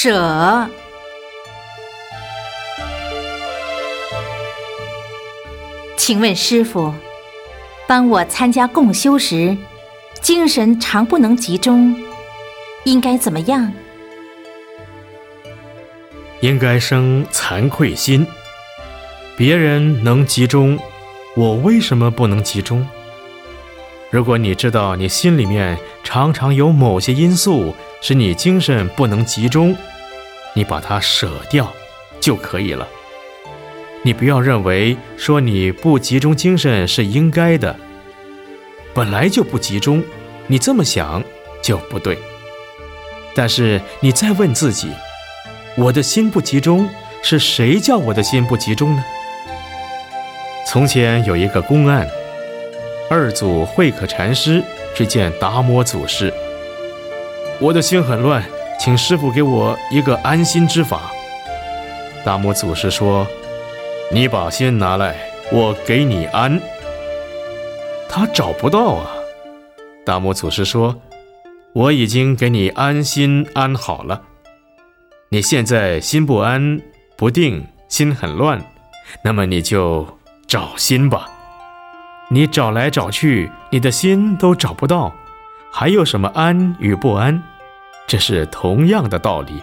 舍。请问师傅，当我参加共修时，精神常不能集中，应该怎么样？应该生惭愧心。别人能集中，我为什么不能集中？如果你知道你心里面常常有某些因素使你精神不能集中，你把它舍掉就可以了。你不要认为说你不集中精神是应该的，本来就不集中，你这么想就不对。但是你再问自己，我的心不集中是谁叫我的心不集中呢？从前有一个公案，二祖慧可禅师去见达摩祖师，我的心很乱，请师傅给我一个安心之法。达摩祖师说。你把心拿来，我给你安。他找不到啊。达摩祖师说：“我已经给你安心安好了。你现在心不安、不定，心很乱，那么你就找心吧。你找来找去，你的心都找不到，还有什么安与不安？这是同样的道理。”